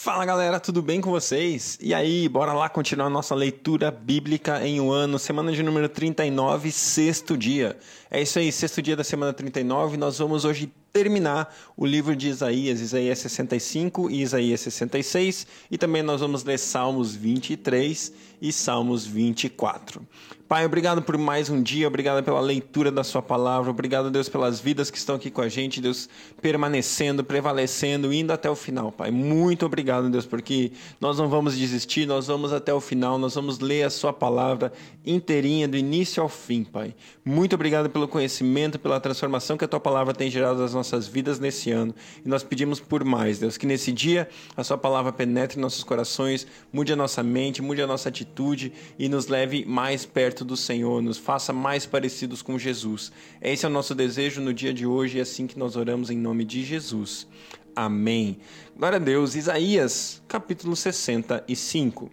Fala galera, tudo bem com vocês? E aí, bora lá continuar nossa leitura bíblica em um ano, semana de número 39, sexto dia. É isso aí, sexto dia da semana 39, nós vamos hoje terminar o livro de Isaías, Isaías 65 e Isaías 66, e também nós vamos ler Salmos 23 e Salmos 24. Pai, obrigado por mais um dia, obrigado pela leitura da Sua palavra, obrigado, Deus, pelas vidas que estão aqui com a gente, Deus, permanecendo, prevalecendo, indo até o final, Pai. Muito obrigado, Deus, porque nós não vamos desistir, nós vamos até o final, nós vamos ler a Sua palavra inteirinha, do início ao fim, Pai. Muito obrigado pelo conhecimento, pela transformação que a Tua palavra tem gerado nas nossas vidas nesse ano. E nós pedimos por mais, Deus, que nesse dia a Sua palavra penetre em nossos corações, mude a nossa mente, mude a nossa atitude e nos leve mais perto do Senhor, nos faça mais parecidos com Jesus. Esse é o nosso desejo no dia de hoje e é assim que nós oramos em nome de Jesus. Amém. Glória a Deus. Isaías, capítulo 65.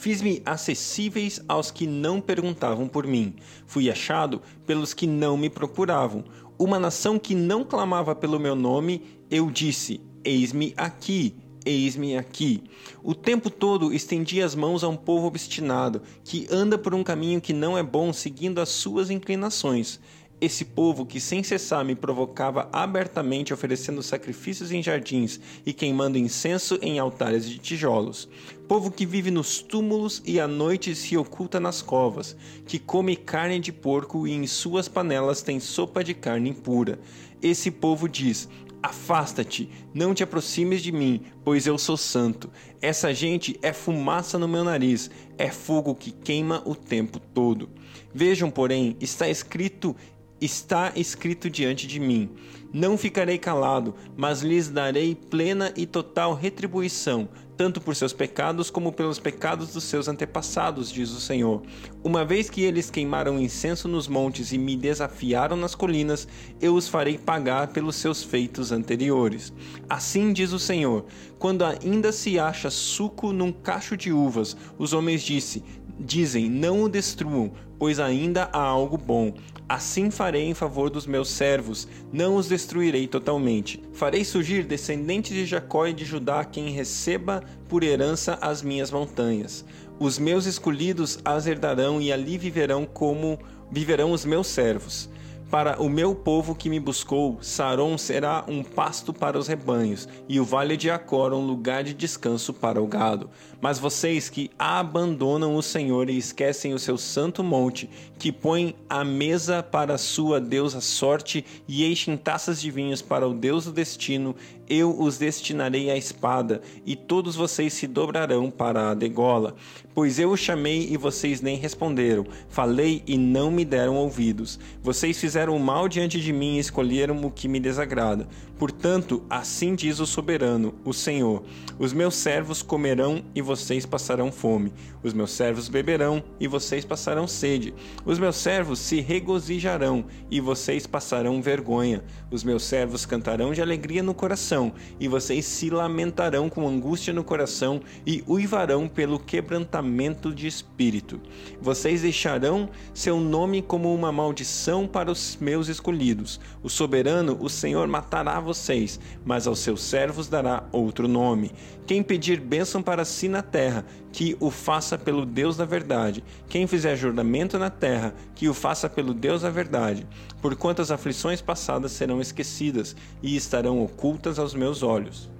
Fiz-me acessíveis aos que não perguntavam por mim. Fui achado pelos que não me procuravam. Uma nação que não clamava pelo meu nome, eu disse: Eis-me aqui Eis-me aqui. O tempo todo estendi as mãos a um povo obstinado, que anda por um caminho que não é bom, seguindo as suas inclinações. Esse povo que sem cessar me provocava abertamente, oferecendo sacrifícios em jardins e queimando incenso em altares de tijolos. Povo que vive nos túmulos e à noite se oculta nas covas, que come carne de porco e em suas panelas tem sopa de carne impura. Esse povo diz: Afasta-te, não te aproximes de mim, pois eu sou santo. Essa gente é fumaça no meu nariz, é fogo que queima o tempo todo. Vejam, porém, está escrito está escrito diante de mim. Não ficarei calado, mas lhes darei plena e total retribuição, tanto por seus pecados como pelos pecados dos seus antepassados, diz o Senhor. Uma vez que eles queimaram incenso nos montes e me desafiaram nas colinas, eu os farei pagar pelos seus feitos anteriores. Assim diz o Senhor: quando ainda se acha suco num cacho de uvas, os homens disse, dizem: Não o destruam, pois ainda há algo bom. Assim farei em favor dos meus servos, não os destruirei totalmente. Farei surgir descendentes de Jacó e de Judá quem receba por herança as minhas montanhas. Os meus escolhidos as herdarão e ali viverão como viverão os meus servos. Para o meu povo que me buscou, Saron será um pasto para os rebanhos, e o vale de Acor um lugar de descanso para o gado. Mas vocês que abandonam o Senhor e esquecem o seu santo monte, que põem a mesa para sua deusa sorte e enchem taças de vinhos para o deus do destino, eu os destinarei à espada, e todos vocês se dobrarão para a degola. Pois eu os chamei e vocês nem responderam, falei e não me deram ouvidos. Vocês fizeram o mal diante de mim e escolheram o que me desagrada. Portanto, assim diz o soberano, o Senhor: Os meus servos comerão e vocês passarão fome. Os meus servos beberão e vocês passarão sede. Os meus servos se regozijarão e vocês passarão vergonha. Os meus servos cantarão de alegria no coração e vocês se lamentarão com angústia no coração e uivarão pelo quebrantamento de espírito. Vocês deixarão seu nome como uma maldição para os meus escolhidos. O soberano, o Senhor, matará vocês, mas aos seus servos dará outro nome. Quem pedir bênção para si na terra, que o faça pelo Deus da verdade. Quem fizer juramento na terra, que o faça pelo Deus da verdade. Por quantas aflições passadas serão esquecidas e estarão ocultas aos meus olhos.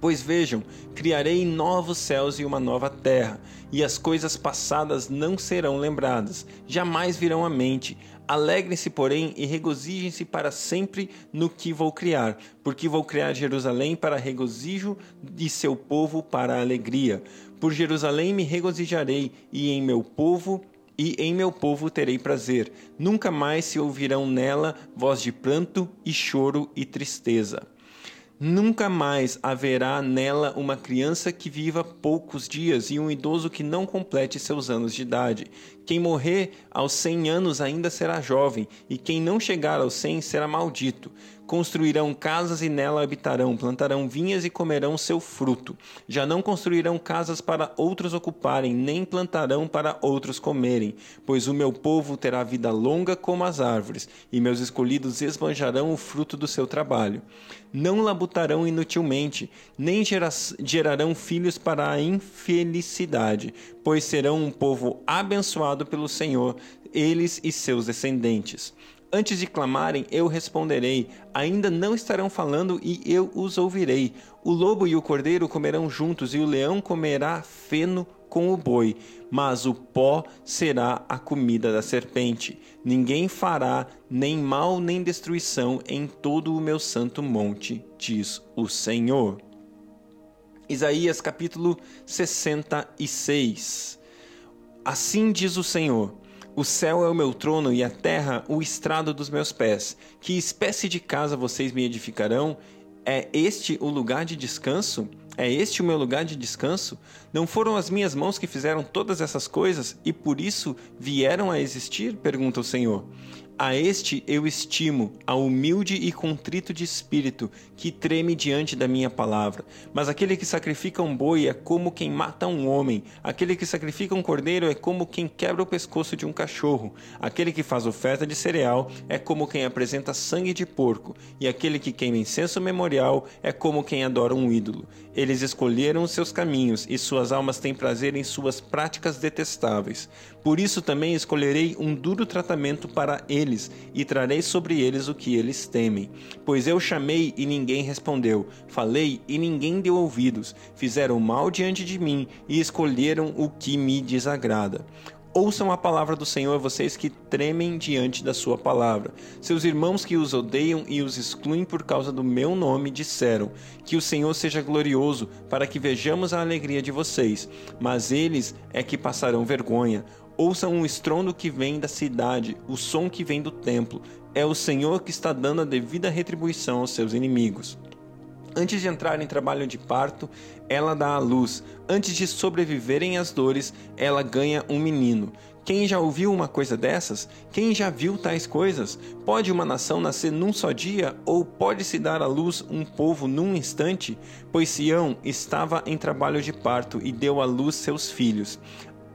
Pois vejam, criarei novos céus e uma nova terra, e as coisas passadas não serão lembradas, jamais virão à mente. Alegrem-se, porém, e regozijem-se para sempre no que vou criar, porque vou criar Jerusalém para regozijo e seu povo para alegria. Por Jerusalém me regozijarei, e em meu povo e em meu povo terei prazer. Nunca mais se ouvirão nela voz de pranto e choro e tristeza. Nunca mais haverá nela uma criança que viva poucos dias e um idoso que não complete seus anos de idade. Quem morrer aos cem anos ainda será jovem, e quem não chegar aos cem será maldito. Construirão casas e nela habitarão, plantarão vinhas e comerão seu fruto. Já não construirão casas para outros ocuparem, nem plantarão para outros comerem, pois o meu povo terá vida longa como as árvores, e meus escolhidos esbanjarão o fruto do seu trabalho. Não labutarão inutilmente, nem gerarão filhos para a infelicidade, pois serão um povo abençoado pelo Senhor, eles e seus descendentes. Antes de clamarem, eu responderei. Ainda não estarão falando e eu os ouvirei. O lobo e o cordeiro comerão juntos, e o leão comerá feno com o boi. Mas o pó será a comida da serpente. Ninguém fará nem mal nem destruição em todo o meu santo monte, diz o Senhor. Isaías capítulo 66. Assim diz o Senhor o céu é o meu trono e a terra o estrado dos meus pés. Que espécie de casa vocês me edificarão? É este o lugar de descanso? É este o meu lugar de descanso? Não foram as minhas mãos que fizeram todas essas coisas e por isso vieram a existir? pergunta o Senhor. A este eu estimo, a humilde e contrito de espírito, que treme diante da minha palavra. Mas aquele que sacrifica um boi é como quem mata um homem, aquele que sacrifica um cordeiro é como quem quebra o pescoço de um cachorro, aquele que faz oferta de cereal é como quem apresenta sangue de porco, e aquele que queima incenso memorial é como quem adora um ídolo. Eles escolheram os seus caminhos, e suas almas têm prazer em suas práticas detestáveis. Por isso também escolherei um duro tratamento para eles, e trarei sobre eles o que eles temem. Pois eu chamei e ninguém respondeu, falei e ninguém deu ouvidos, fizeram mal diante de mim e escolheram o que me desagrada. Ouçam a palavra do Senhor, vocês que tremem diante da sua palavra. Seus irmãos que os odeiam e os excluem por causa do meu nome disseram: Que o Senhor seja glorioso, para que vejamos a alegria de vocês. Mas eles é que passarão vergonha. Ouçam o estrondo que vem da cidade, o som que vem do templo. É o Senhor que está dando a devida retribuição aos seus inimigos. Antes de entrar em trabalho de parto, ela dá à luz. Antes de sobreviverem às dores, ela ganha um menino. Quem já ouviu uma coisa dessas? Quem já viu tais coisas? Pode uma nação nascer num só dia? Ou pode-se dar à luz um povo num instante? Pois Sião estava em trabalho de parto e deu à luz seus filhos.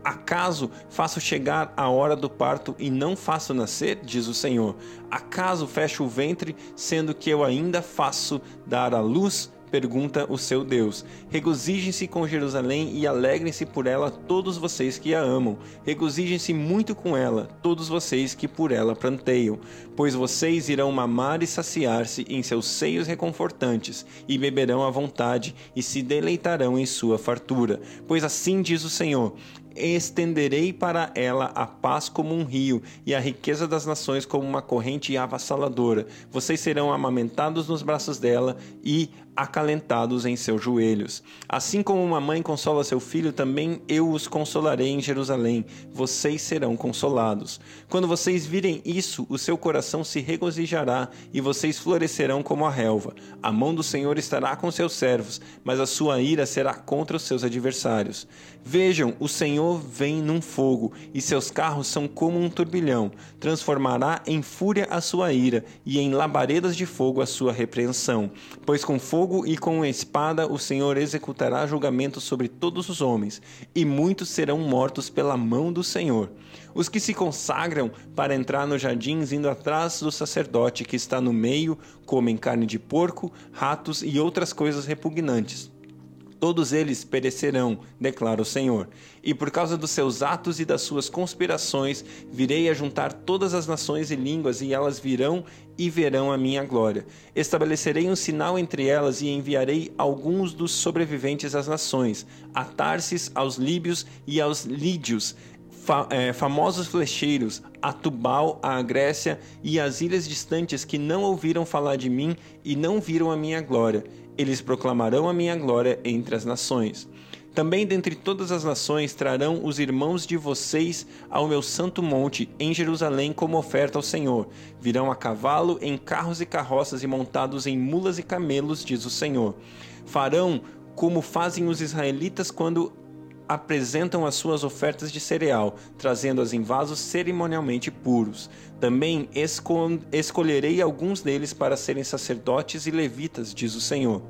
Acaso faço chegar a hora do parto e não faço nascer? Diz o Senhor. Acaso fecho o ventre, sendo que eu ainda faço dar à luz? pergunta o seu Deus. Regozijem-se com Jerusalém e alegrem-se por ela todos vocês que a amam. Regozijem-se muito com ela, todos vocês que por ela planteiam, pois vocês irão mamar e saciar-se em seus seios reconfortantes, e beberão à vontade, e se deleitarão em sua fartura. Pois assim diz o Senhor: estenderei para ela a paz como um rio e a riqueza das nações como uma corrente avassaladora. Vocês serão amamentados nos braços dela e acalentados em seus joelhos. Assim como uma mãe consola seu filho, também eu os consolarei em Jerusalém. Vocês serão consolados. Quando vocês virem isso, o seu coração se regozijará e vocês florescerão como a relva. A mão do Senhor estará com seus servos, mas a sua ira será contra os seus adversários. Vejam, o Senhor vem num fogo, e seus carros são como um turbilhão. Transformará em fúria a sua ira, e em labaredas de fogo a sua repreensão. Pois com fogo e com espada o Senhor executará julgamento sobre todos os homens, e muitos serão mortos pela mão do Senhor. Os que se consagram para entrar nos jardins indo atrás do sacerdote que está no meio comem carne de porco, ratos e outras coisas repugnantes todos eles perecerão, declara o Senhor. E por causa dos seus atos e das suas conspirações, virei a juntar todas as nações e línguas, e elas virão e verão a minha glória. Estabelecerei um sinal entre elas e enviarei alguns dos sobreviventes às nações, a Tarsis, aos líbios e aos lídios, é, famosos flecheiros, a Tubal, a Grécia e as ilhas distantes que não ouviram falar de mim e não viram a minha glória eles proclamarão a minha glória entre as nações. Também dentre todas as nações trarão os irmãos de vocês ao meu santo monte, em Jerusalém, como oferta ao Senhor. Virão a cavalo, em carros e carroças e montados em mulas e camelos, diz o Senhor. Farão como fazem os israelitas quando apresentam as suas ofertas de cereal, trazendo-as em vasos cerimonialmente puros. Também esco escolherei alguns deles para serem sacerdotes e levitas, diz o Senhor.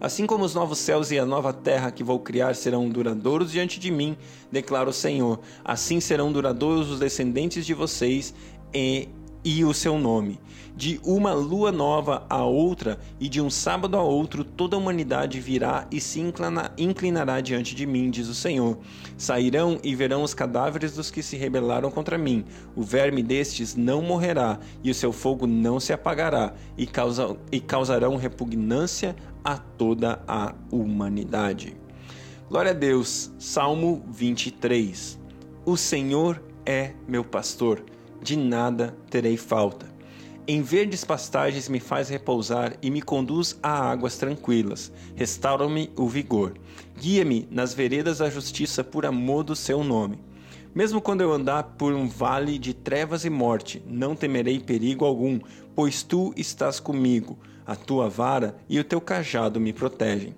Assim como os novos céus e a nova terra que vou criar serão duradouros diante de mim, declara o Senhor, assim serão duradouros os descendentes de vocês e e o seu nome. De uma lua nova a outra e de um sábado a outro, toda a humanidade virá e se inclina, inclinará diante de mim, diz o Senhor. Sairão e verão os cadáveres dos que se rebelaram contra mim. O verme destes não morrerá e o seu fogo não se apagará e, causa, e causarão repugnância a toda a humanidade. Glória a Deus. Salmo 23. O Senhor é meu pastor de nada terei falta. Em verdes pastagens me faz repousar e me conduz a águas tranquilas. Restaura-me o vigor. Guia-me nas veredas da justiça por amor do seu nome. Mesmo quando eu andar por um vale de trevas e morte, não temerei perigo algum, pois tu estás comigo. A tua vara e o teu cajado me protegem.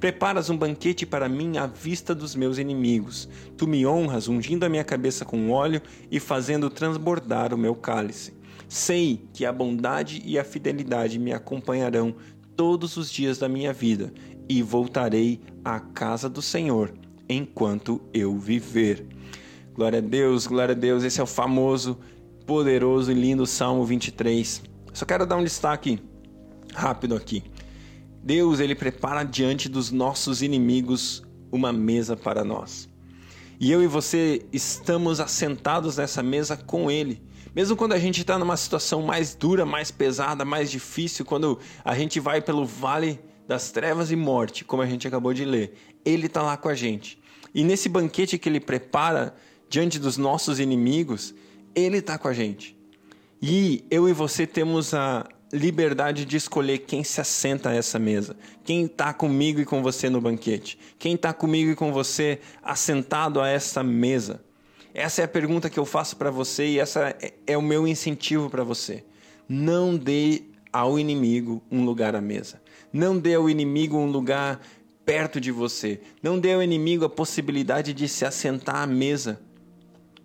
Preparas um banquete para mim à vista dos meus inimigos. Tu me honras ungindo a minha cabeça com óleo e fazendo transbordar o meu cálice. Sei que a bondade e a fidelidade me acompanharão todos os dias da minha vida e voltarei à casa do Senhor enquanto eu viver. Glória a Deus, glória a Deus. Esse é o famoso, poderoso e lindo Salmo 23. Só quero dar um destaque rápido aqui. Deus ele prepara diante dos nossos inimigos uma mesa para nós. E eu e você estamos assentados nessa mesa com Ele. Mesmo quando a gente está numa situação mais dura, mais pesada, mais difícil, quando a gente vai pelo vale das trevas e morte, como a gente acabou de ler, Ele está lá com a gente. E nesse banquete que Ele prepara diante dos nossos inimigos, Ele está com a gente. E eu e você temos a, liberdade de escolher quem se assenta a essa mesa, quem está comigo e com você no banquete, quem está comigo e com você assentado a essa mesa. Essa é a pergunta que eu faço para você e essa é, é o meu incentivo para você. Não dê ao inimigo um lugar à mesa. Não dê ao inimigo um lugar perto de você. Não dê ao inimigo a possibilidade de se assentar à mesa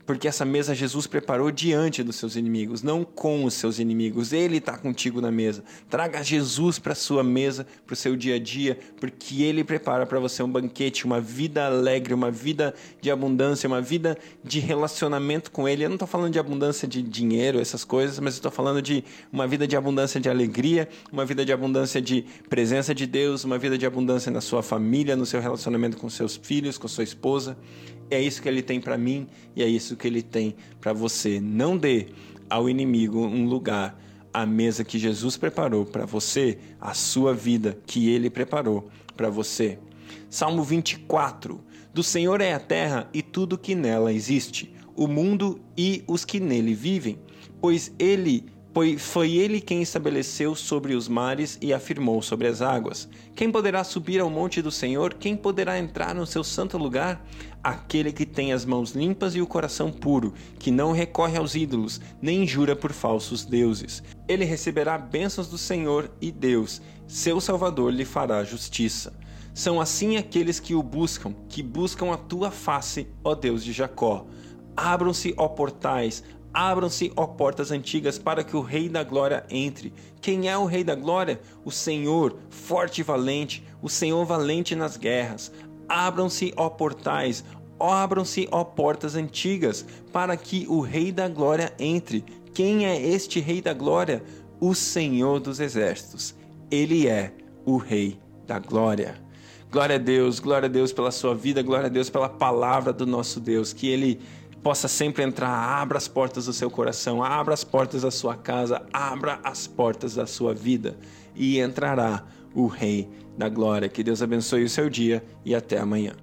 porque essa mesa Jesus preparou diante dos seus inimigos, não com os seus inimigos. Ele está contigo na mesa. Traga Jesus para a sua mesa, para o seu dia a dia, porque Ele prepara para você um banquete, uma vida alegre, uma vida de abundância, uma vida de relacionamento com Ele. Eu não estou falando de abundância de dinheiro, essas coisas, mas estou falando de uma vida de abundância de alegria, uma vida de abundância de presença de Deus, uma vida de abundância na sua família, no seu relacionamento com seus filhos, com sua esposa. É isso que Ele tem para mim e é isso que ele tem para você. Não dê ao inimigo um lugar à mesa que Jesus preparou para você, a sua vida que ele preparou para você. Salmo 24: Do Senhor é a terra e tudo que nela existe, o mundo e os que nele vivem, pois ele pois foi ele quem estabeleceu sobre os mares e afirmou sobre as águas. Quem poderá subir ao monte do Senhor? Quem poderá entrar no seu santo lugar? Aquele que tem as mãos limpas e o coração puro, que não recorre aos ídolos, nem jura por falsos deuses. Ele receberá bênçãos do Senhor e Deus, seu Salvador lhe fará justiça. São assim aqueles que o buscam, que buscam a tua face, ó Deus de Jacó. Abram-se, ó portais, Abram-se, ó portas antigas, para que o Rei da Glória entre. Quem é o Rei da Glória? O Senhor, forte e valente, o Senhor valente nas guerras. Abram-se, ó portais, abram-se, ó portas antigas, para que o Rei da Glória entre. Quem é este Rei da Glória? O Senhor dos Exércitos. Ele é o Rei da Glória. Glória a Deus, glória a Deus pela sua vida, glória a Deus pela palavra do nosso Deus, que Ele possa sempre entrar. Abra as portas do seu coração, abra as portas da sua casa, abra as portas da sua vida e entrará o Rei da Glória. Que Deus abençoe o seu dia e até amanhã.